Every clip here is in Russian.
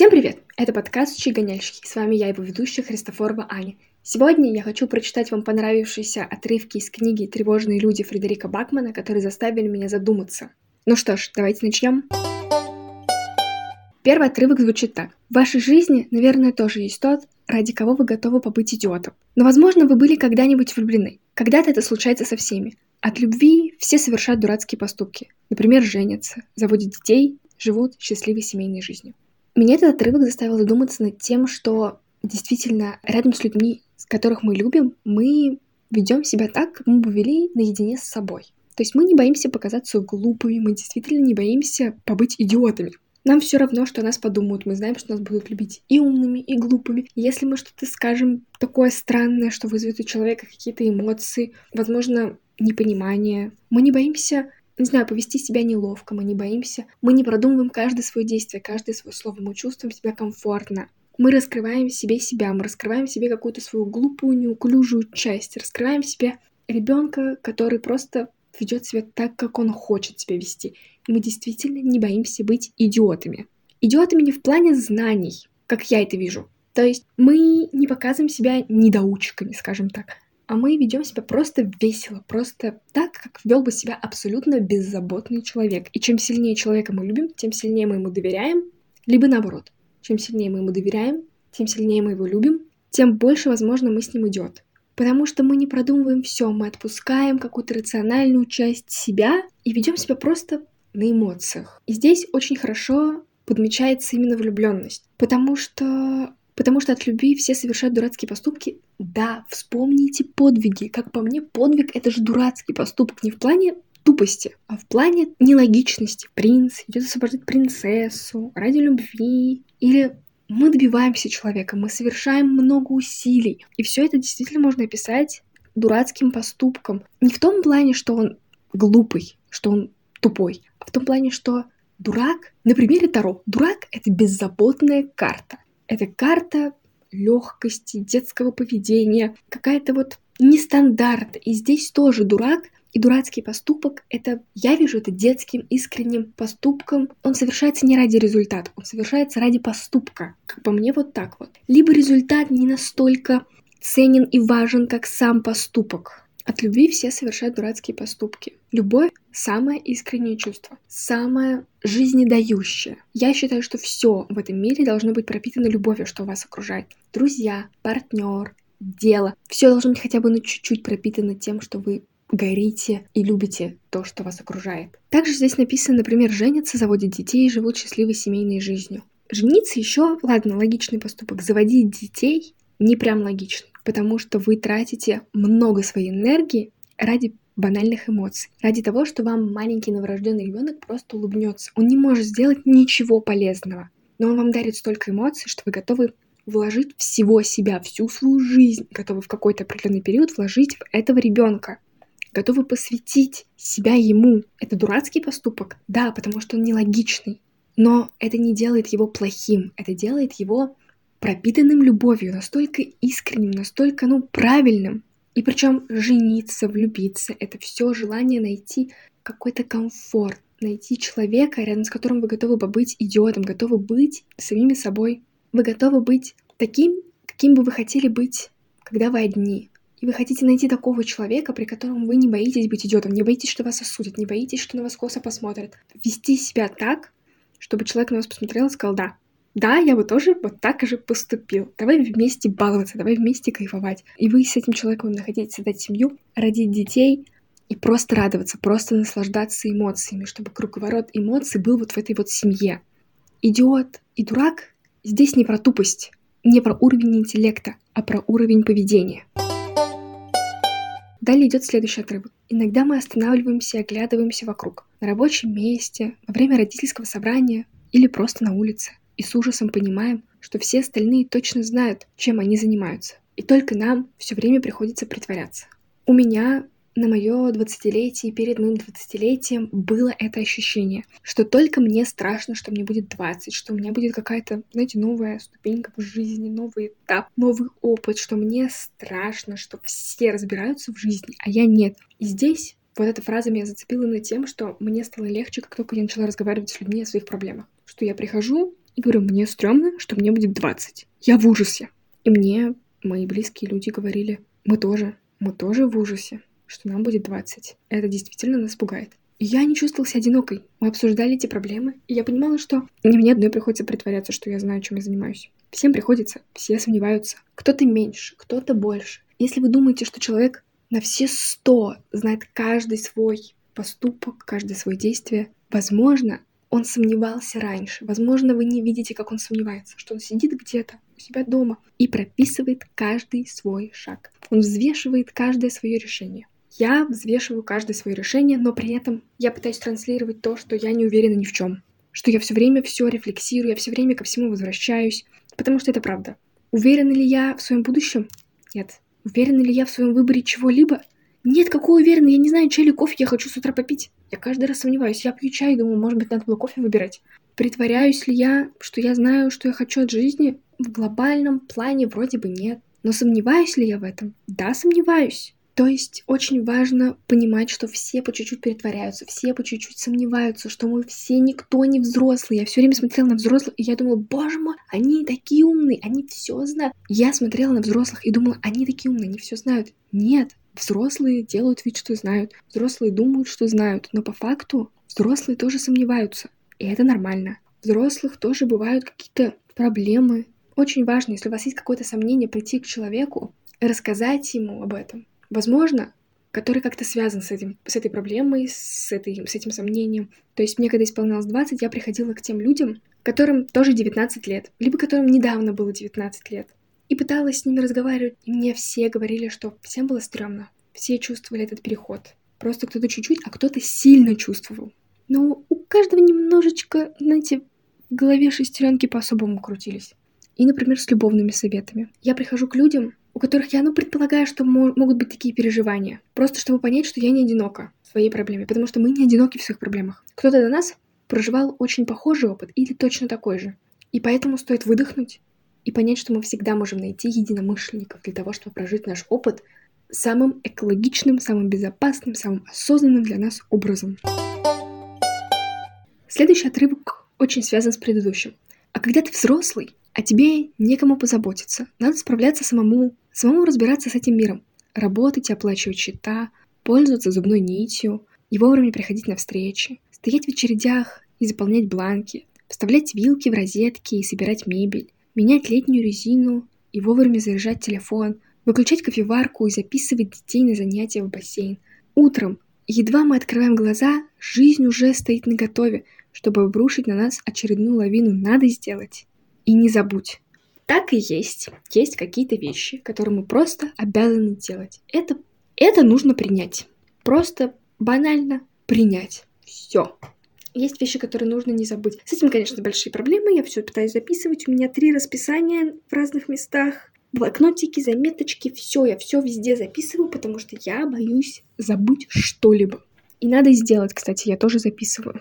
Всем привет! Это подкаст «Чигоняльщики». С вами я, его ведущая Христофорова Аня. Сегодня я хочу прочитать вам понравившиеся отрывки из книги «Тревожные люди» Фредерика Бакмана, которые заставили меня задуматься. Ну что ж, давайте начнем. Первый отрывок звучит так. В вашей жизни, наверное, тоже есть тот, ради кого вы готовы побыть идиотом. Но, возможно, вы были когда-нибудь влюблены. Когда-то это случается со всеми. От любви все совершают дурацкие поступки. Например, женятся, заводят детей, живут счастливой семейной жизнью. Меня этот отрывок заставил задуматься над тем, что действительно рядом с людьми, которых мы любим, мы ведем себя так, как мы бы вели наедине с собой. То есть мы не боимся показаться глупыми, мы действительно не боимся побыть идиотами. Нам все равно, что о нас подумают. Мы знаем, что нас будут любить и умными, и глупыми. Если мы что-то скажем такое странное, что вызовет у человека какие-то эмоции, возможно, непонимание, мы не боимся не знаю, повести себя неловко, мы не боимся, мы не продумываем каждое свое действие, каждое свое слово, мы чувствуем себя комфортно. Мы раскрываем себе себя, мы раскрываем себе какую-то свою глупую, неуклюжую часть, раскрываем себе ребенка, который просто ведет себя так, как он хочет себя вести. И мы действительно не боимся быть идиотами. Идиотами не в плане знаний, как я это вижу. То есть мы не показываем себя недоучками, скажем так, а мы ведем себя просто весело, просто так, как вел бы себя абсолютно беззаботный человек. И чем сильнее человека мы любим, тем сильнее мы ему доверяем, либо наоборот. Чем сильнее мы ему доверяем, тем сильнее мы его любим, тем больше, возможно, мы с ним идет. Потому что мы не продумываем все, мы отпускаем какую-то рациональную часть себя и ведем себя просто на эмоциях. И здесь очень хорошо подмечается именно влюбленность. Потому что Потому что от любви все совершают дурацкие поступки. Да, вспомните подвиги. Как по мне, подвиг — это же дурацкий поступок. Не в плане тупости, а в плане нелогичности. Принц идет освобождать принцессу ради любви. Или мы добиваемся человека, мы совершаем много усилий. И все это действительно можно описать дурацким поступком. Не в том плане, что он глупый, что он тупой, а в том плане, что дурак, на примере Таро, дурак — это беззаботная карта. Это карта легкости, детского поведения, какая-то вот нестандарт. И здесь тоже дурак и дурацкий поступок — это, я вижу это детским, искренним поступком. Он совершается не ради результата, он совершается ради поступка. Как по мне, вот так вот. Либо результат не настолько ценен и важен, как сам поступок. От любви все совершают дурацкие поступки. Любовь — самое искреннее чувство, самое жизнедающее. Я считаю, что все в этом мире должно быть пропитано любовью, что вас окружает. Друзья, партнер, дело. Все должно быть хотя бы на чуть-чуть пропитано тем, что вы горите и любите то, что вас окружает. Также здесь написано, например, женятся, заводят детей и живут счастливой семейной жизнью. Жениться еще, ладно, логичный поступок. Заводить детей не прям логичный, потому что вы тратите много своей энергии ради банальных эмоций, ради того, что вам маленький новорожденный ребенок просто улыбнется. Он не может сделать ничего полезного, но он вам дарит столько эмоций, что вы готовы вложить всего себя, всю свою жизнь, готовы в какой-то определенный период вложить в этого ребенка готовы посвятить себя ему. Это дурацкий поступок? Да, потому что он нелогичный. Но это не делает его плохим, это делает его пропитанным любовью, настолько искренним, настолько, ну, правильным. И причем жениться, влюбиться, это все желание найти какой-то комфорт, найти человека, рядом с которым вы готовы побыть идиотом, готовы быть самими собой. Вы готовы быть таким, каким бы вы хотели быть, когда вы одни. И вы хотите найти такого человека, при котором вы не боитесь быть идиотом, не боитесь, что вас осудят, не боитесь, что на вас косо посмотрят. Вести себя так, чтобы человек на вас посмотрел и сказал «да». Да, я бы тоже вот так же поступил. Давай вместе баловаться, давай вместе кайфовать. И вы с этим человеком находить, создать семью, родить детей и просто радоваться, просто наслаждаться эмоциями, чтобы круговорот эмоций был вот в этой вот семье. Идиот и дурак здесь не про тупость, не про уровень интеллекта, а про уровень поведения. Далее идет следующий отрывок. Иногда мы останавливаемся и оглядываемся вокруг. На рабочем месте, во время родительского собрания или просто на улице. И с ужасом понимаем, что все остальные точно знают, чем они занимаются. И только нам все время приходится притворяться. У меня на мое 20-летие, перед моим 20-летием было это ощущение, что только мне страшно, что мне будет 20, что у меня будет какая-то, знаете, новая ступенька в жизни, новый этап, новый опыт, что мне страшно, что все разбираются в жизни, а я нет. И здесь вот эта фраза меня зацепила на тем, что мне стало легче, как только я начала разговаривать с людьми о своих проблемах. Что я прихожу, и говорю, мне стрёмно, что мне будет 20. Я в ужасе. И мне мои близкие люди говорили, мы тоже, мы тоже в ужасе, что нам будет 20. Это действительно нас пугает. И я не чувствовала себя одинокой. Мы обсуждали эти проблемы, и я понимала, что не мне одной приходится притворяться, что я знаю, чем я занимаюсь. Всем приходится, все сомневаются. Кто-то меньше, кто-то больше. Если вы думаете, что человек на все сто знает каждый свой поступок, каждое свое действие, возможно, он сомневался раньше. Возможно, вы не видите, как он сомневается, что он сидит где-то у себя дома и прописывает каждый свой шаг. Он взвешивает каждое свое решение. Я взвешиваю каждое свое решение, но при этом я пытаюсь транслировать то, что я не уверена ни в чем. Что я все время все рефлексирую, я все время ко всему возвращаюсь, потому что это правда. Уверена ли я в своем будущем? Нет. Уверена ли я в своем выборе чего-либо? Нет, какой уверенный, я не знаю, чай или кофе я хочу с утра попить. Я каждый раз сомневаюсь, я пью чай и думаю, может быть, надо было кофе выбирать. Притворяюсь ли я, что я знаю, что я хочу от жизни? В глобальном плане вроде бы нет. Но сомневаюсь ли я в этом? Да, сомневаюсь. То есть очень важно понимать, что все по чуть-чуть притворяются, все по чуть-чуть сомневаются, что мы все никто не взрослые. Я все время смотрела на взрослых, и я думала, боже мой, они такие умные, они все знают. Я смотрела на взрослых и думала, они такие умные, они все знают. Нет, Взрослые делают вид, что знают. Взрослые думают, что знают. Но по факту взрослые тоже сомневаются. И это нормально. У взрослых тоже бывают какие-то проблемы. Очень важно, если у вас есть какое-то сомнение, прийти к человеку и рассказать ему об этом. Возможно, который как-то связан с, этим, с этой проблемой, с, этой, с этим сомнением. То есть мне, когда исполнялось 20, я приходила к тем людям, которым тоже 19 лет, либо которым недавно было 19 лет и пыталась с ними разговаривать, и мне все говорили, что всем было стрёмно. Все чувствовали этот переход. Просто кто-то чуть-чуть, а кто-то сильно чувствовал. Но у каждого немножечко, знаете, в голове шестеренки по-особому крутились. И, например, с любовными советами. Я прихожу к людям, у которых я, ну, предполагаю, что мо- могут быть такие переживания. Просто чтобы понять, что я не одинока в своей проблеме. Потому что мы не одиноки в своих проблемах. Кто-то до нас проживал очень похожий опыт или точно такой же. И поэтому стоит выдохнуть и понять, что мы всегда можем найти единомышленников для того, чтобы прожить наш опыт самым экологичным, самым безопасным, самым осознанным для нас образом. Следующий отрывок очень связан с предыдущим. А когда ты взрослый, а тебе некому позаботиться, надо справляться самому, самому разбираться с этим миром, работать, оплачивать счета, пользоваться зубной нитью и вовремя приходить на встречи, стоять в очередях и заполнять бланки, вставлять вилки в розетки и собирать мебель, менять летнюю резину и вовремя заряжать телефон, выключать кофеварку и записывать детей на занятия в бассейн. Утром, едва мы открываем глаза, жизнь уже стоит наготове, чтобы обрушить на нас очередную лавину «надо сделать». И не забудь. Так и есть. Есть какие-то вещи, которые мы просто обязаны делать. Это, это нужно принять. Просто банально принять. Все. Есть вещи, которые нужно не забыть. С этим, конечно, большие проблемы. Я все пытаюсь записывать. У меня три расписания в разных местах. Блокнотики, заметочки, все, я все везде записываю, потому что я боюсь забыть что-либо. И надо сделать, кстати, я тоже записываю.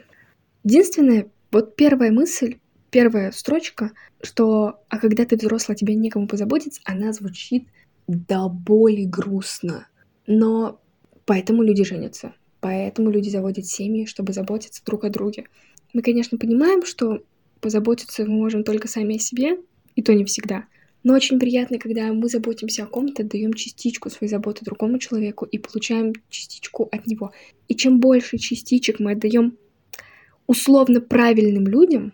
Единственное, вот первая мысль, первая строчка, что «а когда ты взрослый, тебе некому позаботиться», она звучит до боли грустно. Но поэтому люди женятся. Поэтому люди заводят семьи, чтобы заботиться друг о друге. Мы, конечно, понимаем, что позаботиться мы можем только сами о себе, и то не всегда. Но очень приятно, когда мы заботимся о ком-то, даем частичку своей заботы другому человеку и получаем частичку от него. И чем больше частичек мы отдаем условно правильным людям,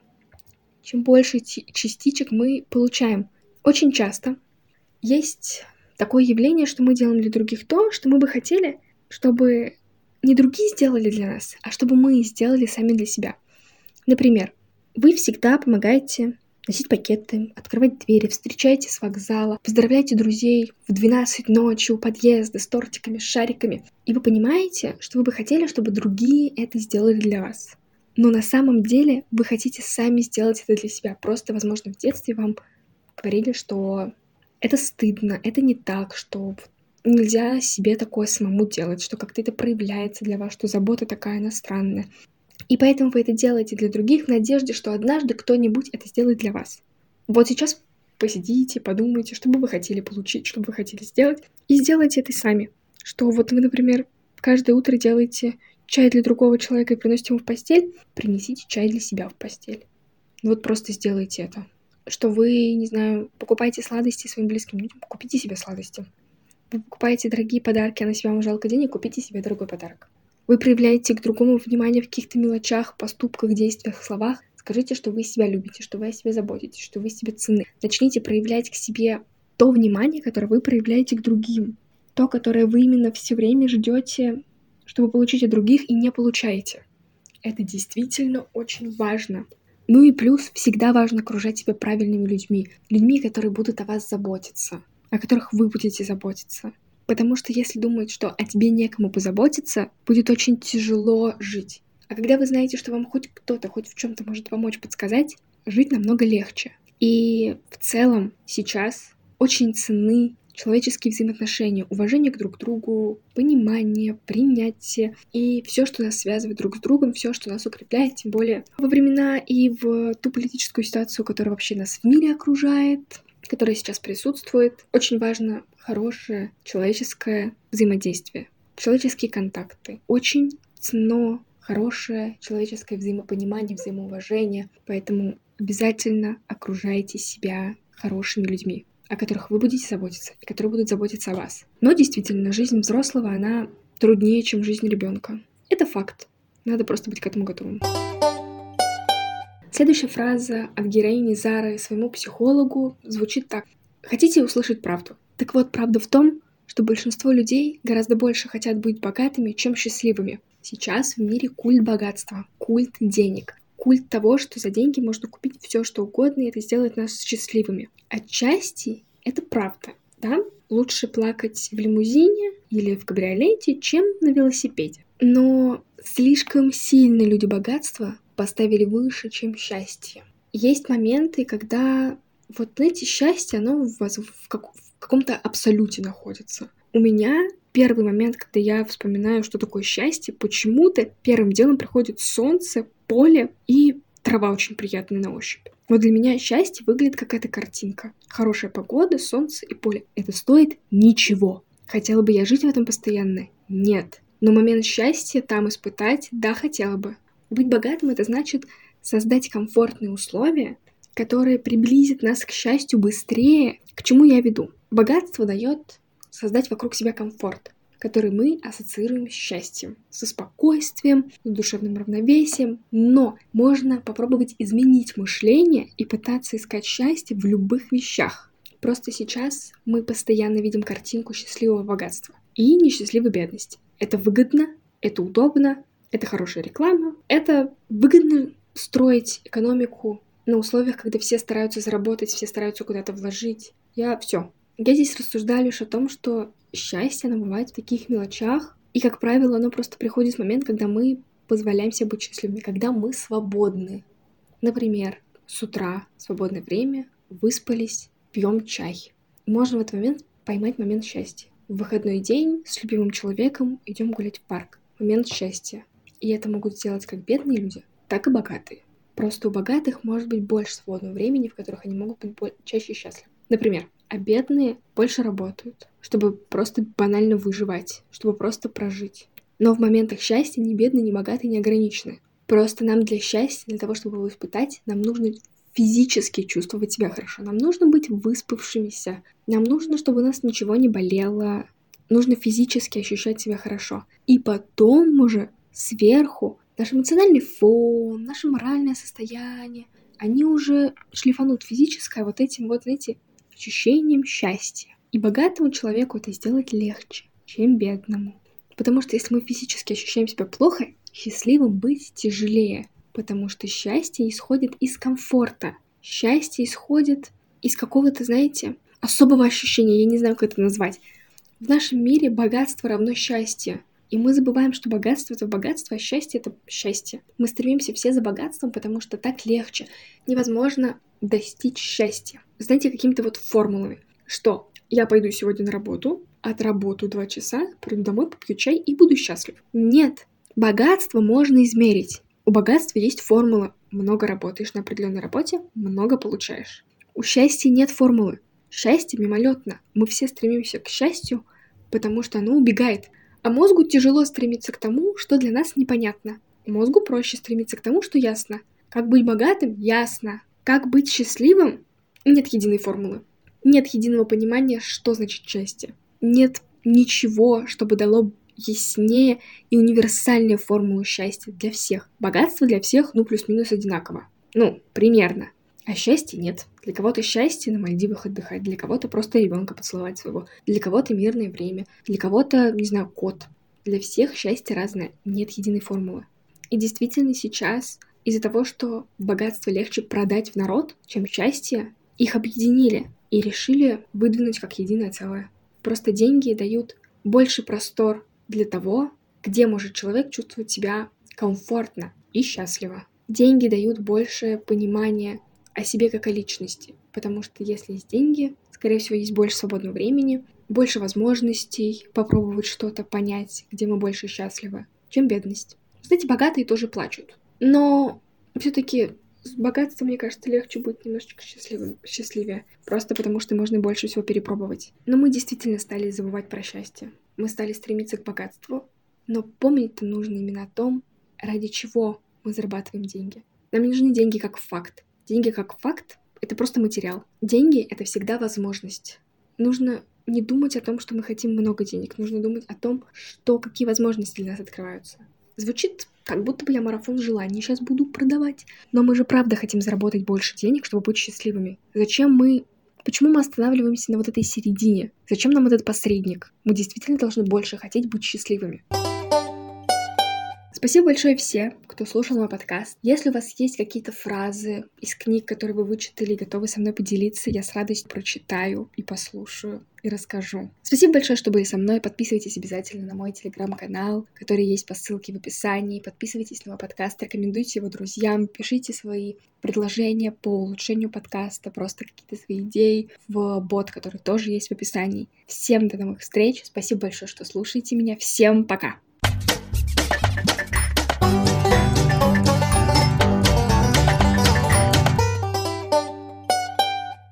чем больше частичек мы получаем. Очень часто есть такое явление, что мы делаем для других то, что мы бы хотели, чтобы не другие сделали для нас, а чтобы мы сделали сами для себя. Например, вы всегда помогаете носить пакеты, открывать двери, встречаете с вокзала, поздравляете друзей в 12 ночи у подъезда с тортиками, с шариками. И вы понимаете, что вы бы хотели, чтобы другие это сделали для вас. Но на самом деле вы хотите сами сделать это для себя. Просто, возможно, в детстве вам говорили, что это стыдно, это не так, что нельзя себе такое самому делать, что как-то это проявляется для вас, что забота такая иностранная. И поэтому вы это делаете для других в надежде, что однажды кто-нибудь это сделает для вас. Вот сейчас посидите, подумайте, что бы вы хотели получить, что бы вы хотели сделать, и сделайте это сами. Что вот вы, например, каждое утро делаете чай для другого человека и приносите ему в постель, принесите чай для себя в постель. Вот просто сделайте это. Что вы, не знаю, покупаете сладости своим близким людям, купите себе сладости. Вы покупаете дорогие подарки, а на себя вам жалко денег, купите себе дорогой подарок. Вы проявляете к другому внимание в каких-то мелочах, поступках, действиях, словах. Скажите, что вы себя любите, что вы о себе заботитесь, что вы себе цены. Начните проявлять к себе то внимание, которое вы проявляете к другим. То, которое вы именно все время ждете, чтобы получить от других и не получаете. Это действительно очень важно. Ну и плюс, всегда важно окружать себя правильными людьми. Людьми, которые будут о вас заботиться, о которых вы будете заботиться. Потому что если думать, что о тебе некому позаботиться, будет очень тяжело жить. А когда вы знаете, что вам хоть кто-то хоть в чем-то может помочь, подсказать, жить намного легче. И в целом сейчас очень ценны человеческие взаимоотношения, уважение к друг другу, понимание, принятие и все, что нас связывает друг с другом, все, что нас укрепляет, тем более во времена и в ту политическую ситуацию, которая вообще нас в мире окружает, которая сейчас присутствует. Очень важно хорошее человеческое взаимодействие, человеческие контакты. Очень ценно хорошее человеческое взаимопонимание, взаимоуважение. Поэтому обязательно окружайте себя хорошими людьми, о которых вы будете заботиться и которые будут заботиться о вас. Но действительно, жизнь взрослого, она труднее, чем жизнь ребенка. Это факт. Надо просто быть к этому готовым. Следующая фраза от героини Зары своему психологу звучит так. Хотите услышать правду? Так вот, правда в том, что большинство людей гораздо больше хотят быть богатыми, чем счастливыми. Сейчас в мире культ богатства, культ денег, культ того, что за деньги можно купить все, что угодно, и это сделает нас счастливыми. Отчасти это правда, да? Лучше плакать в лимузине или в кабриолете, чем на велосипеде. Но слишком сильно люди богатства поставили выше, чем счастье. Есть моменты, когда вот знаете, счастье, оно в, вас в, как, в каком-то абсолюте находится. У меня первый момент, когда я вспоминаю, что такое счастье, почему-то первым делом приходит солнце, поле и трава очень приятная на ощупь. Вот для меня счастье выглядит как эта картинка. Хорошая погода, солнце и поле. Это стоит ничего. Хотела бы я жить в этом постоянно? Нет. Но момент счастья там испытать, да, хотела бы. Быть богатым — это значит создать комфортные условия, которые приблизят нас к счастью быстрее. К чему я веду? Богатство дает создать вокруг себя комфорт, который мы ассоциируем с счастьем, со спокойствием, с душевным равновесием. Но можно попробовать изменить мышление и пытаться искать счастье в любых вещах. Просто сейчас мы постоянно видим картинку счастливого богатства и несчастливой бедности. Это выгодно, это удобно, это хорошая реклама, это выгодно строить экономику на условиях, когда все стараются заработать, все стараются куда-то вложить. Я все. Я здесь рассуждаю лишь о том, что счастье, оно бывает в таких мелочах, и, как правило, оно просто приходит в момент, когда мы позволяем себе быть счастливыми, когда мы свободны. Например, с утра, свободное время, выспались, пьем чай. Можно в этот момент поймать момент счастья. В выходной день с любимым человеком идем гулять в парк. Момент счастья. И это могут сделать как бедные люди, так и богатые. Просто у богатых может быть больше свободного времени, в которых они могут быть чаще счастливы. Например, а бедные больше работают, чтобы просто банально выживать, чтобы просто прожить. Но в моментах счастья ни бедные, ни богатые не ограничены. Просто нам для счастья, для того, чтобы его испытать, нам нужно физически чувствовать себя хорошо. Нам нужно быть выспавшимися. Нам нужно, чтобы у нас ничего не болело. Нужно физически ощущать себя хорошо. И потом уже сверху наш эмоциональный фон, наше моральное состояние, они уже шлифанут физическое вот этим вот, знаете, ощущением счастья. И богатому человеку это сделать легче, чем бедному. Потому что если мы физически ощущаем себя плохо, счастливым быть тяжелее. Потому что счастье исходит из комфорта. Счастье исходит из какого-то, знаете, особого ощущения. Я не знаю, как это назвать. В нашем мире богатство равно счастье. И мы забываем, что богатство — это богатство, а счастье — это счастье. Мы стремимся все за богатством, потому что так легче. Невозможно достичь счастья. Знаете, какими-то вот формулами. Что я пойду сегодня на работу, отработаю два часа, приду домой, попью чай и буду счастлив. Нет. Богатство можно измерить. У богатства есть формула. Много работаешь на определенной работе, много получаешь. У счастья нет формулы. Счастье мимолетно. Мы все стремимся к счастью, потому что оно убегает. А мозгу тяжело стремиться к тому, что для нас непонятно. Мозгу проще стремиться к тому, что ясно. Как быть богатым? Ясно. Как быть счастливым? Нет единой формулы. Нет единого понимания, что значит счастье. Нет ничего, чтобы дало яснее и универсальнее формулу счастья для всех. Богатство для всех, ну, плюс-минус одинаково. Ну, примерно. А счастья нет. Для кого-то счастье на Мальдивах отдыхать, для кого-то просто ребенка поцеловать своего, для кого-то мирное время, для кого-то, не знаю, кот. Для всех счастье разное, нет единой формулы. И действительно сейчас из-за того, что богатство легче продать в народ, чем счастье, их объединили и решили выдвинуть как единое целое. Просто деньги дают больше простор для того, где может человек чувствовать себя комфортно и счастливо. Деньги дают больше понимания о себе как о личности, потому что если есть деньги, скорее всего, есть больше свободного времени, больше возможностей попробовать что-то понять, где мы больше счастливы, чем бедность. Кстати, богатые тоже плачут. Но все-таки с богатством, мне кажется, легче быть немножечко счастливым, счастливее. Просто потому, что можно больше всего перепробовать. Но мы действительно стали забывать про счастье. Мы стали стремиться к богатству. Но помнить-то нужно именно о том, ради чего мы зарабатываем деньги. Нам не нужны деньги как факт. Деньги как факт — это просто материал. Деньги — это всегда возможность. Нужно не думать о том, что мы хотим много денег. Нужно думать о том, что, какие возможности для нас открываются. Звучит как будто бы я марафон желаний сейчас буду продавать. Но мы же правда хотим заработать больше денег, чтобы быть счастливыми. Зачем мы... Почему мы останавливаемся на вот этой середине? Зачем нам этот посредник? Мы действительно должны больше хотеть быть счастливыми. Спасибо большое всем, кто слушал мой подкаст. Если у вас есть какие-то фразы из книг, которые вы вычитали и готовы со мной поделиться, я с радостью прочитаю и послушаю и расскажу. Спасибо большое, что были со мной. Подписывайтесь обязательно на мой телеграм-канал, который есть по ссылке в описании. Подписывайтесь на мой подкаст, рекомендуйте его друзьям, пишите свои предложения по улучшению подкаста, просто какие-то свои идеи в бот, который тоже есть в описании. Всем до новых встреч. Спасибо большое, что слушаете меня. Всем пока!